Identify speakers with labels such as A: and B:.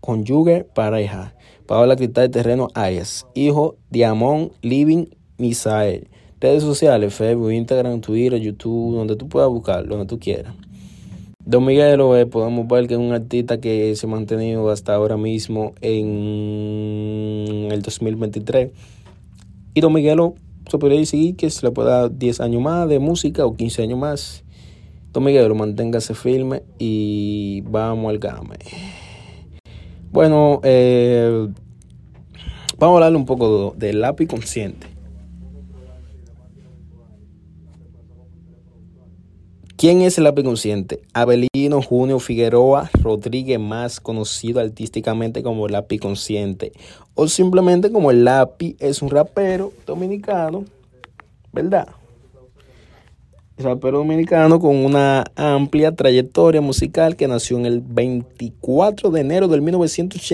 A: Conyugue pareja. Paola Cristal Terreno Ayas. Hijo Diamond Living Misael. Redes sociales, Facebook, Instagram, Twitter, YouTube, donde tú puedas buscarlo, donde tú quieras. Don Miguelo eh, podemos ver que es un artista que se ha mantenido hasta ahora mismo en el 2023. Y Don Miguelo se podría decir que se le puede dar 10 años más de música o 15 años más. Don Miguelo, manténgase firme y vamos al game. Bueno, eh, vamos a hablar un poco del lápiz consciente. ¿Quién es el lápiz consciente? Abelino Junio Figueroa Rodríguez, más conocido artísticamente como el lápiz consciente, o simplemente como el lápiz, es un rapero dominicano, ¿verdad? Rapero dominicano con una amplia trayectoria musical que nació en el 24 de enero del 1983